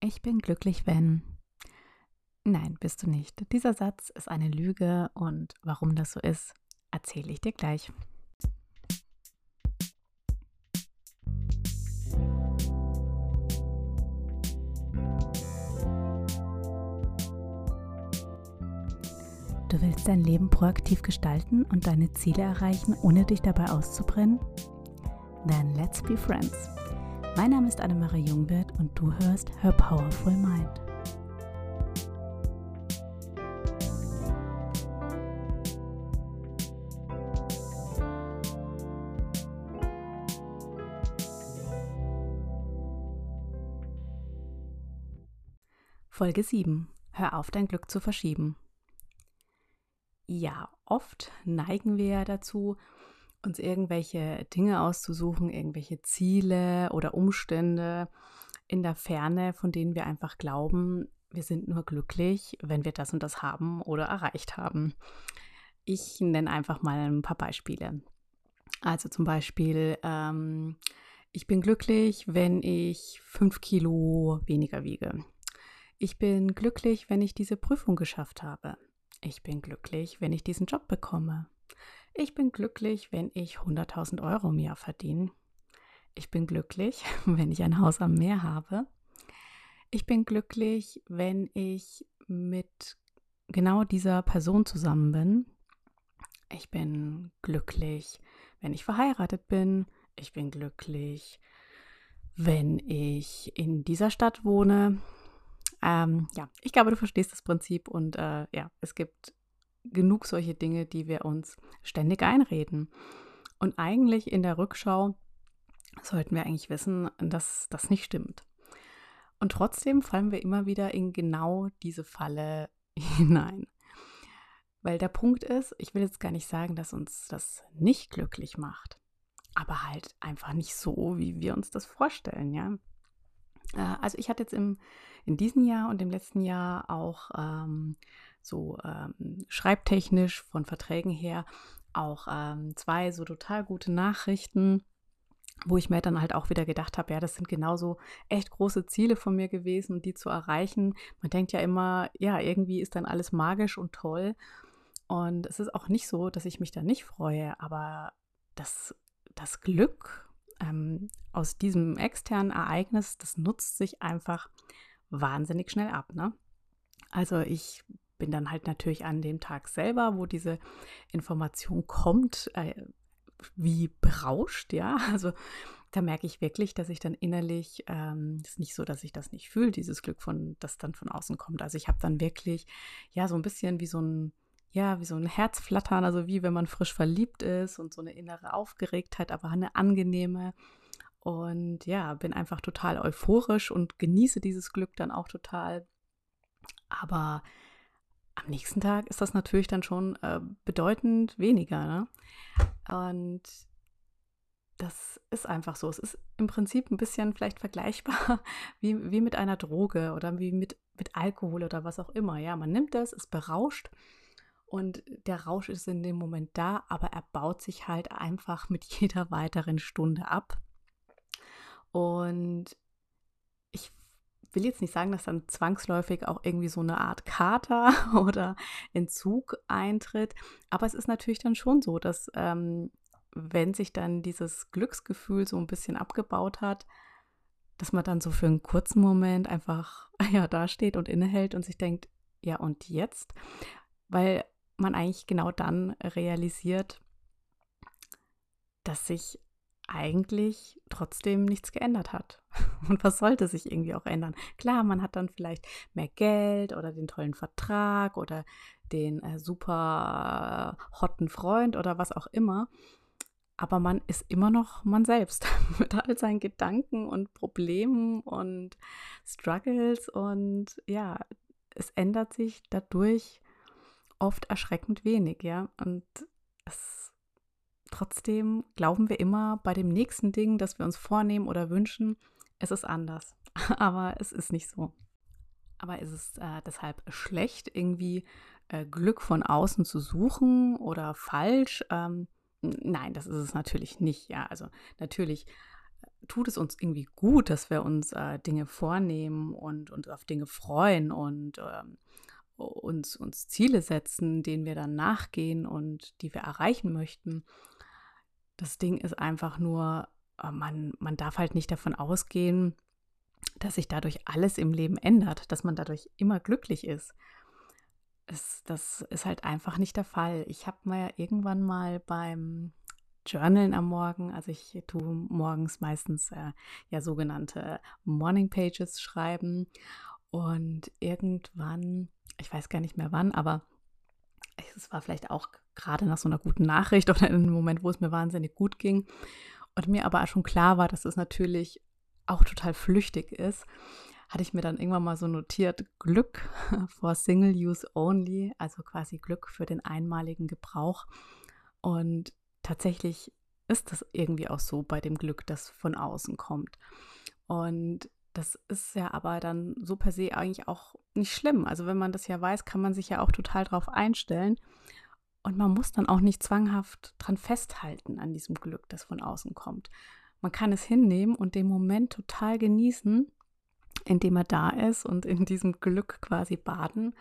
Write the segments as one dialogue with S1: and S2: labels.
S1: Ich bin glücklich, wenn. Nein, bist du nicht. Dieser Satz ist eine Lüge und warum das so ist, erzähle ich dir gleich. Du willst dein Leben proaktiv gestalten und deine Ziele erreichen, ohne dich dabei auszubrennen? Then let's be friends. Mein Name ist Annemarie Jungwirth und du hörst Her Powerful Mind. Folge 7. Hör auf, dein Glück zu verschieben. Ja, oft neigen wir ja dazu, uns irgendwelche Dinge auszusuchen, irgendwelche Ziele oder Umstände in der Ferne, von denen wir einfach glauben, wir sind nur glücklich, wenn wir das und das haben oder erreicht haben. Ich nenne einfach mal ein paar Beispiele. Also zum Beispiel, ähm, ich bin glücklich, wenn ich fünf Kilo weniger wiege. Ich bin glücklich, wenn ich diese Prüfung geschafft habe. Ich bin glücklich, wenn ich diesen Job bekomme. Ich bin glücklich, wenn ich 100.000 Euro im Jahr verdiene. Ich bin glücklich, wenn ich ein Haus am Meer habe. Ich bin glücklich, wenn ich mit genau dieser Person zusammen bin. Ich bin glücklich, wenn ich verheiratet bin. Ich bin glücklich, wenn ich in dieser Stadt wohne. Ähm, ja, ich glaube, du verstehst das Prinzip und äh, ja, es gibt genug solche Dinge, die wir uns ständig einreden. Und eigentlich in der Rückschau sollten wir eigentlich wissen, dass das nicht stimmt. Und trotzdem fallen wir immer wieder in genau diese Falle hinein. Weil der Punkt ist, ich will jetzt gar nicht sagen, dass uns das nicht glücklich macht, aber halt einfach nicht so, wie wir uns das vorstellen, ja. Äh, also ich hatte jetzt im, in diesem Jahr und im letzten Jahr auch ähm, so ähm, schreibtechnisch von Verträgen her auch ähm, zwei so total gute Nachrichten, wo ich mir dann halt auch wieder gedacht habe, ja, das sind genauso echt große Ziele von mir gewesen, die zu erreichen. Man denkt ja immer, ja, irgendwie ist dann alles magisch und toll. Und es ist auch nicht so, dass ich mich da nicht freue, aber das, das Glück ähm, aus diesem externen Ereignis, das nutzt sich einfach wahnsinnig schnell ab. Ne? Also ich bin dann halt natürlich an dem Tag selber, wo diese Information kommt, äh, wie berauscht, ja. Also da merke ich wirklich, dass ich dann innerlich, ähm, ist nicht so, dass ich das nicht fühle, dieses Glück von, das dann von außen kommt. Also ich habe dann wirklich, ja, so ein bisschen wie so ein, ja, wie so ein Herzflattern, also wie wenn man frisch verliebt ist und so eine innere Aufgeregtheit, aber eine angenehme. Und ja, bin einfach total euphorisch und genieße dieses Glück dann auch total. Aber am nächsten Tag ist das natürlich dann schon äh, bedeutend weniger. Ne? Und das ist einfach so. Es ist im Prinzip ein bisschen vielleicht vergleichbar wie, wie mit einer Droge oder wie mit, mit Alkohol oder was auch immer. Ja, man nimmt das, ist berauscht und der Rausch ist in dem Moment da, aber er baut sich halt einfach mit jeder weiteren Stunde ab. Und will jetzt nicht sagen, dass dann zwangsläufig auch irgendwie so eine Art Kater oder Entzug eintritt, aber es ist natürlich dann schon so, dass ähm, wenn sich dann dieses Glücksgefühl so ein bisschen abgebaut hat, dass man dann so für einen kurzen Moment einfach ja dasteht und innehält und sich denkt, ja und jetzt, weil man eigentlich genau dann realisiert, dass sich eigentlich trotzdem nichts geändert hat. Und was sollte sich irgendwie auch ändern? Klar, man hat dann vielleicht mehr Geld oder den tollen Vertrag oder den äh, super äh, hotten Freund oder was auch immer. Aber man ist immer noch man selbst mit all seinen Gedanken und Problemen und Struggles. Und ja, es ändert sich dadurch oft erschreckend wenig, ja. Und es Trotzdem glauben wir immer bei dem nächsten Ding, das wir uns vornehmen oder wünschen, es ist anders. Aber es ist nicht so. Aber ist es äh, deshalb schlecht, irgendwie äh, Glück von außen zu suchen oder falsch? Ähm, nein, das ist es natürlich nicht. Ja, also natürlich tut es uns irgendwie gut, dass wir uns äh, Dinge vornehmen und uns auf Dinge freuen und ähm, uns, uns Ziele setzen, denen wir dann nachgehen und die wir erreichen möchten. Das Ding ist einfach nur, äh, man, man darf halt nicht davon ausgehen, dass sich dadurch alles im Leben ändert, dass man dadurch immer glücklich ist. Es, das ist halt einfach nicht der Fall. Ich habe mal irgendwann mal beim Journalen am Morgen, also ich tue morgens meistens äh, ja sogenannte Morning Pages schreiben und irgendwann, ich weiß gar nicht mehr wann, aber es war vielleicht auch gerade nach so einer guten Nachricht oder in einem Moment, wo es mir wahnsinnig gut ging und mir aber schon klar war, dass es natürlich auch total flüchtig ist, hatte ich mir dann irgendwann mal so notiert, Glück for Single Use Only, also quasi Glück für den einmaligen Gebrauch. Und tatsächlich ist das irgendwie auch so bei dem Glück, das von außen kommt. Und das ist ja aber dann so per se eigentlich auch nicht schlimm. Also wenn man das ja weiß, kann man sich ja auch total drauf einstellen. Und man muss dann auch nicht zwanghaft dran festhalten an diesem Glück, das von außen kommt. Man kann es hinnehmen und den Moment total genießen, indem er da ist und in diesem Glück quasi baden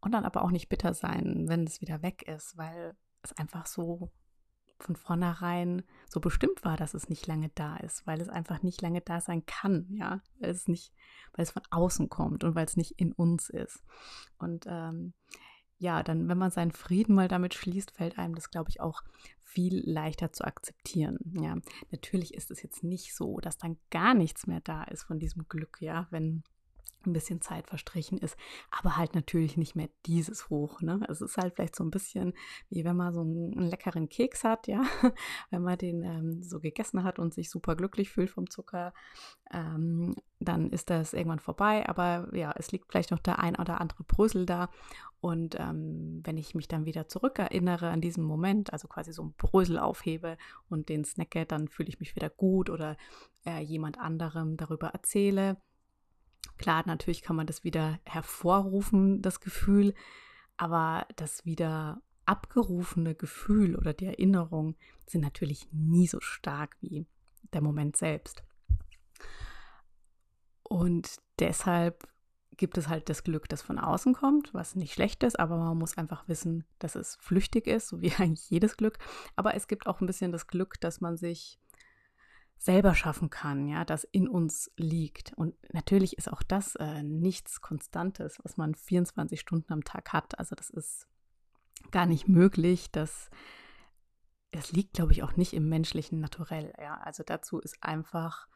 S1: und dann aber auch nicht bitter sein, wenn es wieder weg ist, weil es einfach so von vornherein so bestimmt war, dass es nicht lange da ist, weil es einfach nicht lange da sein kann, ja, weil es nicht, weil es von außen kommt und weil es nicht in uns ist. Und ähm, ja, dann, wenn man seinen Frieden mal damit schließt, fällt einem das, glaube ich, auch viel leichter zu akzeptieren. Ja, natürlich ist es jetzt nicht so, dass dann gar nichts mehr da ist von diesem Glück, ja, wenn ein bisschen Zeit verstrichen ist, aber halt natürlich nicht mehr dieses Hoch. Ne? Es ist halt vielleicht so ein bisschen wie wenn man so einen, leckeren Keks hat, ja, wenn man den ähm, so gegessen hat und sich super glücklich fühlt vom Zucker, ähm, dann ist das irgendwann vorbei. Aber ja, es liegt vielleicht noch der ein oder andere Brösel da. Und ähm, wenn ich mich dann wieder zurückerinnere an diesen Moment, also quasi so ein Brösel aufhebe und den snacke, dann fühle ich mich wieder gut oder äh, jemand anderem darüber erzähle Klar, natürlich kann man das wieder hervorrufen, das Gefühl, aber das wieder abgerufene Gefühl oder die Erinnerung sind natürlich nie so stark wie der Moment selbst. Und deshalb gibt es halt das Glück, das von außen kommt, was nicht schlecht ist, aber man muss einfach wissen, dass es flüchtig ist, so wie eigentlich jedes Glück. Aber es gibt auch ein bisschen das Glück, dass man sich selber schaffen kann, ja, das in uns liegt. Und natürlich ist auch das äh, nichts Konstantes, was man 24 Stunden am Tag hat. Also das ist gar nicht möglich. Das, das liegt, glaube ich, auch nicht im menschlichen Naturell. Ja, also dazu ist einfach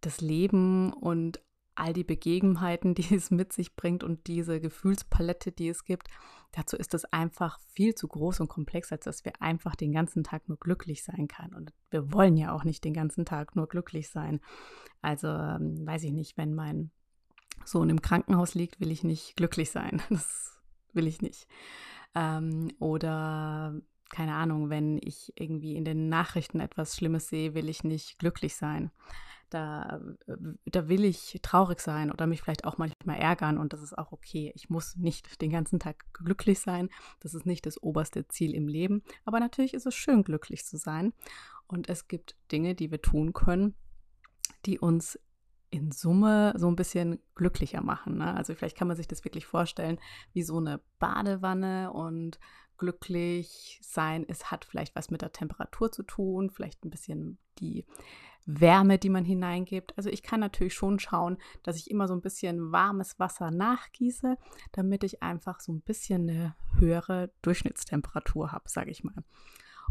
S1: das Leben und all die Begebenheiten, die es mit sich bringt und diese Gefühlspalette, die es gibt, dazu ist es einfach viel zu groß und komplex, als dass wir einfach den ganzen Tag nur glücklich sein können. Und wir wollen ja auch nicht den ganzen Tag nur glücklich sein. Also ähm, weiß ich nicht, wenn mein Sohn im Krankenhaus liegt, will ich nicht glücklich sein. Das will ich nicht. Ähm, oder keine Ahnung, wenn ich irgendwie in den Nachrichten etwas Schlimmes sehe, will ich nicht glücklich sein da, äh, da will ich traurig sein oder mich vielleicht auch manchmal ärgern und das ist auch okay. Ich muss nicht den ganzen Tag glücklich sein. Das ist nicht das oberste Ziel im Leben. Aber natürlich ist es schön, glücklich zu sein. Und es gibt Dinge, die wir tun können, die uns in Summe so ein bisschen glücklicher machen. Ne? Also vielleicht kann man sich das wirklich vorstellen wie so eine Badewanne und glücklich sein, es hat vielleicht was mit der Temperatur zu tun, vielleicht ein bisschen die Wärme, die man hineingibt. Also ich kann natürlich schon schauen, dass ich immer so ein bisschen warmes Wasser nachgieße, damit ich einfach so ein bisschen eine höhere Durchschnittstemperatur habe, sage ich mal.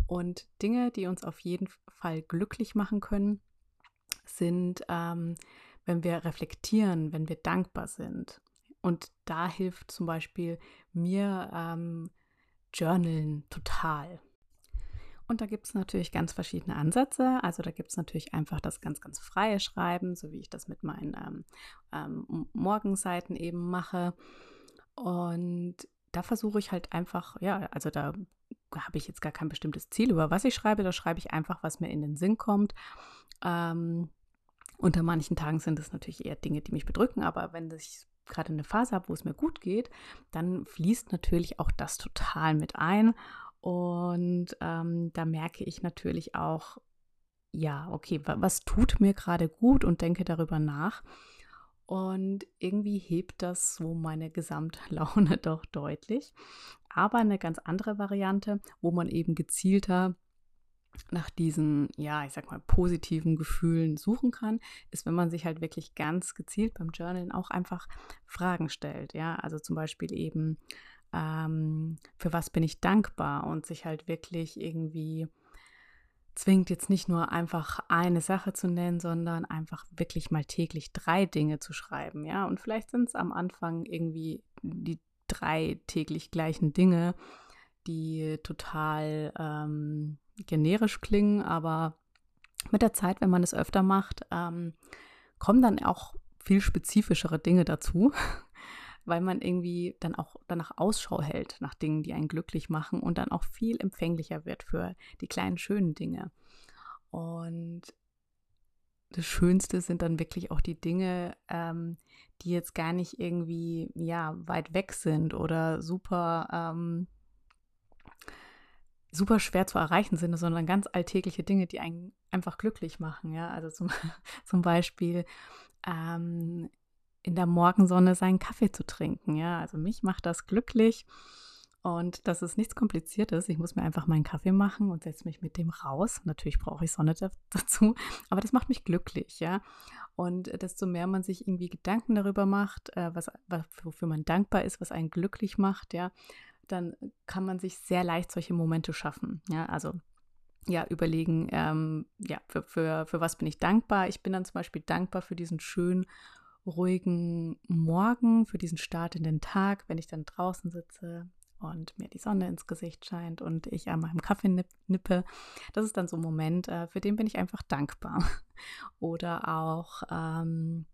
S1: Und Dinge, die uns auf jeden Fall glücklich machen können, sind, ähm, wenn wir reflektieren, wenn wir dankbar sind. Und da hilft zum Beispiel mir ähm, Journalen total. Und da gibt es natürlich ganz verschiedene Ansätze. Also da gibt es natürlich einfach das ganz, ganz freie Schreiben, so wie ich das mit meinen ähm, ähm, Morgenseiten eben mache. Und da versuche ich halt einfach, ja, also da habe ich jetzt gar kein bestimmtes Ziel, über was ich schreibe. Da schreibe ich einfach, was mir in den Sinn kommt. Ähm, unter manchen Tagen sind es natürlich eher Dinge, die mich bedrücken, aber wenn ich gerade eine Phase habe, wo es mir gut geht, dann fließt natürlich auch das total mit ein. Und ähm, da merke ich natürlich auch, ja, okay, was tut mir gerade gut und denke darüber nach. Und irgendwie hebt das so meine Gesamtlaune doch deutlich. Aber eine ganz andere Variante, wo man eben gezielter nach diesen, ja, ich sag mal, positiven Gefühlen suchen kann, ist, wenn man sich halt wirklich ganz gezielt beim Journalen auch einfach Fragen stellt. Ja, also zum Beispiel eben, ähm, für was bin ich dankbar und sich halt wirklich irgendwie zwingt, jetzt nicht nur einfach eine Sache zu nennen, sondern einfach wirklich mal täglich drei Dinge zu schreiben. Ja, und vielleicht sind es am Anfang irgendwie die drei täglich gleichen Dinge, die total ähm, generisch klingen, aber mit der Zeit, wenn man es öfter macht, ähm, kommen dann auch viel spezifischere Dinge dazu, weil man irgendwie dann auch danach Ausschau hält nach Dingen, die einen glücklich machen und dann auch viel empfänglicher wird für die kleinen schönen Dinge. Und das Schönste sind dann wirklich auch die Dinge, ähm, die jetzt gar nicht irgendwie ja weit weg sind oder super ähm, super schwer zu erreichen sind, sondern ganz alltägliche Dinge, die einen einfach glücklich machen. Ja, also zum, zum Beispiel ähm, in der Morgensonne seinen Kaffee zu trinken. Ja, also mich macht das glücklich. Und das ist nichts Kompliziertes. Ich muss mir einfach meinen Kaffee machen und setze mich mit dem raus. Natürlich brauche ich Sonne dazu, aber das macht mich glücklich, ja. Und desto mehr man sich irgendwie Gedanken darüber macht, äh, was, wofür man dankbar ist, was einen glücklich macht, ja, dann kann man sich sehr leicht solche Momente schaffen. Ja, also ja, überlegen, ähm, ja, für, für, für was bin ich dankbar? Ich bin dann zum Beispiel dankbar für diesen schönen, ruhigen Morgen, für diesen Start in den Tag, wenn ich dann draußen sitze und mir die Sonne ins Gesicht scheint und ich an meinem Kaffee nippe. Das ist dann so ein Moment, äh, für den bin ich einfach dankbar. Oder auch, ähm,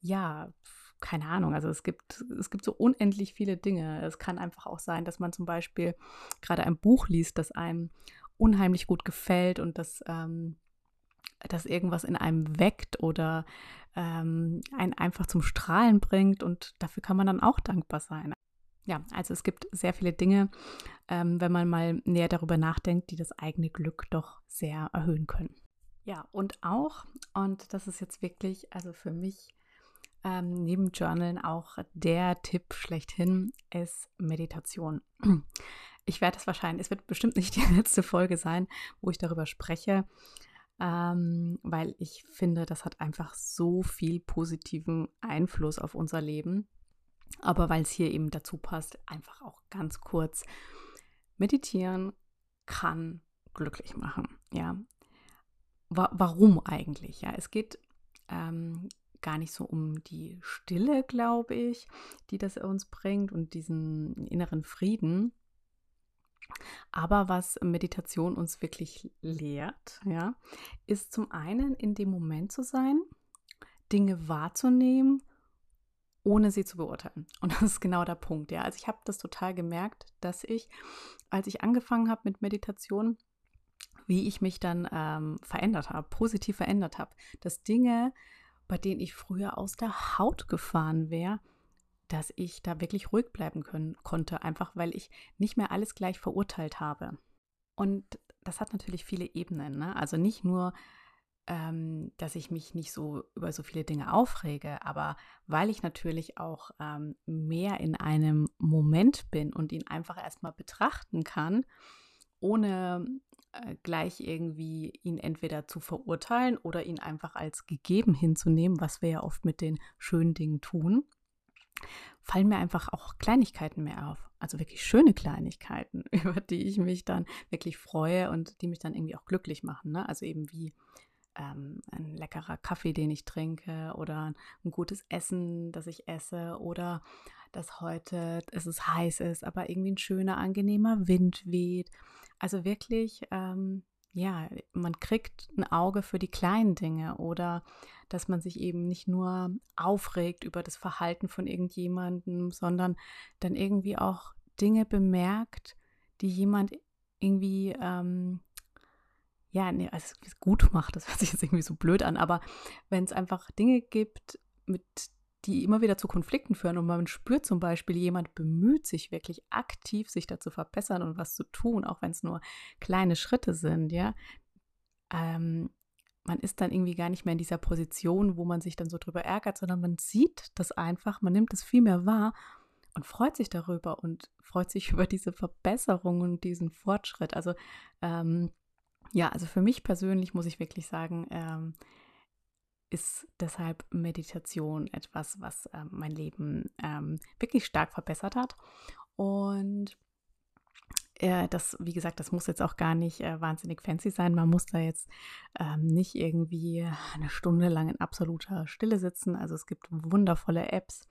S1: ja, keine Ahnung, also es gibt, es gibt so unendlich viele Dinge. Es kann einfach auch sein, dass man zum Beispiel gerade ein Buch liest, das einem unheimlich gut gefällt und das, ähm, das irgendwas in einem weckt oder ähm, einen einfach zum Strahlen bringt und dafür kann man dann auch dankbar sein. Ja, also es gibt sehr viele Dinge, ähm, wenn man mal näher darüber nachdenkt, die das eigene Glück doch sehr erhöhen können. Ja, und auch, und das ist jetzt wirklich, also für mich ähm, neben Journalen auch der Tipp schlechthin ist Meditation. Ich werde es wahrscheinlich, es wird bestimmt nicht die letzte Folge sein, wo ich darüber spreche, ähm, weil ich finde, das hat einfach so viel positiven Einfluss auf unser Leben. Aber weil es hier eben dazu passt, einfach auch ganz kurz. Meditieren kann glücklich machen. Ja, Wa warum eigentlich? Ja, es geht ähm, gar nicht so um die Stille, glaube ich, die das uns bringt und diesen inneren Frieden. Aber was Meditation uns wirklich lehrt, ja, ist zum einen in dem Moment zu sein, Dinge wahrzunehmen, ohne sie zu beurteilen. Und das ist genau der Punkt, ja. Also ich habe das total gemerkt, dass ich, als ich angefangen habe mit Meditation, wie ich mich dann ähm, verändert habe, positiv verändert habe, dass Dinge bei denen ich früher aus der Haut gefahren wäre, dass ich da wirklich ruhig bleiben können, konnte, einfach weil ich nicht mehr alles gleich verurteilt habe. Und das hat natürlich viele Ebenen. Ne? Also nicht nur, ähm, dass ich mich nicht so über so viele Dinge aufrege, aber weil ich natürlich auch ähm, mehr in einem Moment bin und ihn einfach erstmal betrachten kann, ohne äh, gleich irgendwie ihn entweder zu verurteilen oder ihn einfach als gegeben hinzunehmen, was wir ja oft mit den schönen Dingen tun, fallen mir einfach auch Kleinigkeiten mehr auf. Also wirklich schöne Kleinigkeiten, über die ich mich dann wirklich freue und die mich dann irgendwie auch glücklich machen. Ne? Also eben wie ähm, ein leckerer Kaffee, den ich trinke oder ein gutes Essen, das ich esse oder dass heute es ist heiß ist, aber irgendwie ein schöner, angenehmer Wind weht also wirklich, ähm, ja, man kriegt ein Auge für die kleinen Dinge oder dass man sich eben nicht nur aufregt über das Verhalten von irgendjemandem, sondern dann irgendwie auch Dinge bemerkt, die jemand irgendwie, ähm, ja, nee, also gut macht, das hört sich jetzt irgendwie so blöd an, aber wenn es einfach Dinge gibt, mit die immer wieder zu Konflikten führen. Und man spürt zum Beispiel, jemand bemüht sich wirklich aktiv, sich da zu verbessern und was zu tun, auch wenn es nur kleine Schritte sind, ja. Ähm, man ist dann irgendwie gar nicht mehr in dieser Position, wo man sich dann so drüber ärgert, sondern man sieht das einfach, man nimmt es viel mehr wahr und freut sich darüber und freut sich über diese Verbesserung und diesen Fortschritt. Also ähm, ja, also für mich persönlich muss ich wirklich sagen, ähm, ist deshalb Meditation etwas, was äh, mein Leben ähm, wirklich stark verbessert hat. Und äh, das, wie gesagt, das muss jetzt auch gar nicht äh, wahnsinnig fancy sein. Man muss da jetzt ähm, nicht irgendwie eine Stunde lang in absoluter Stille sitzen. Also es gibt wundervolle Apps.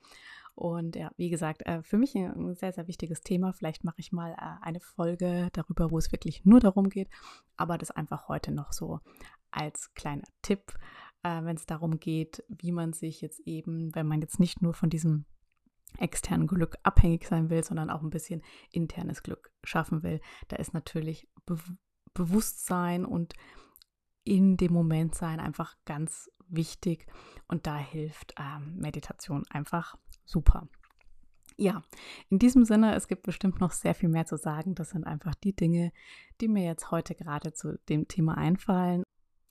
S1: Und ja, wie gesagt, äh, für mich ein sehr, sehr wichtiges Thema. Vielleicht mache ich mal äh, eine Folge darüber, wo es wirklich nur darum geht. Aber das einfach heute noch so als kleiner Tipp, äh, wenn es darum geht, wie man sich jetzt eben, wenn man jetzt nicht nur von diesem externen Glück abhängig sein will, sondern auch ein bisschen internes Glück schaffen will. Da ist natürlich Be Bewusstsein und in dem Moment sein einfach ganz wichtig und da hilft ähm, Meditation einfach super. Ja, in diesem Sinne, es gibt bestimmt noch sehr viel mehr zu sagen. Das sind einfach die Dinge, die mir jetzt heute gerade zu dem Thema einfallen.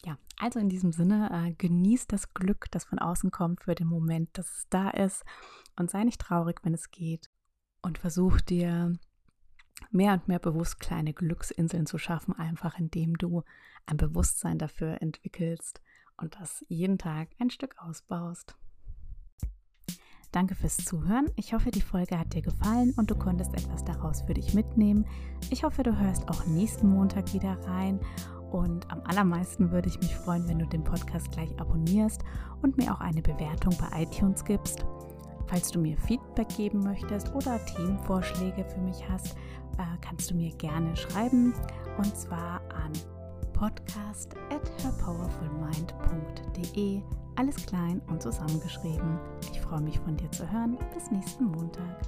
S1: Ja, also in diesem Sinne, äh, genießt das Glück, das von außen kommt für den Moment, dass es da ist und sei nicht traurig, wenn es geht und versuch dir mehr und mehr bewusst kleine Glücksinseln zu schaffen, einfach indem du ein Bewusstsein dafür entwickelst und das jeden Tag ein Stück ausbaust. Danke fürs Zuhören. Ich hoffe, die Folge hat dir gefallen und du konntest etwas daraus für dich mitnehmen. Ich hoffe, du hörst auch nächsten Montag wieder rein und am allermeisten würde ich mich freuen, wenn du den Podcast gleich abonnierst und mir auch eine Bewertung bei iTunes gibst. Falls du mir Feedback geben möchtest oder Themenvorschläge für mich hast, äh, kannst du mir gerne schreiben und zwar an podcast at herpowerfulmind.de. Alles klein und zusammengeschrieben. Ich freue mich von dir zu hören. Bis nächsten Montag.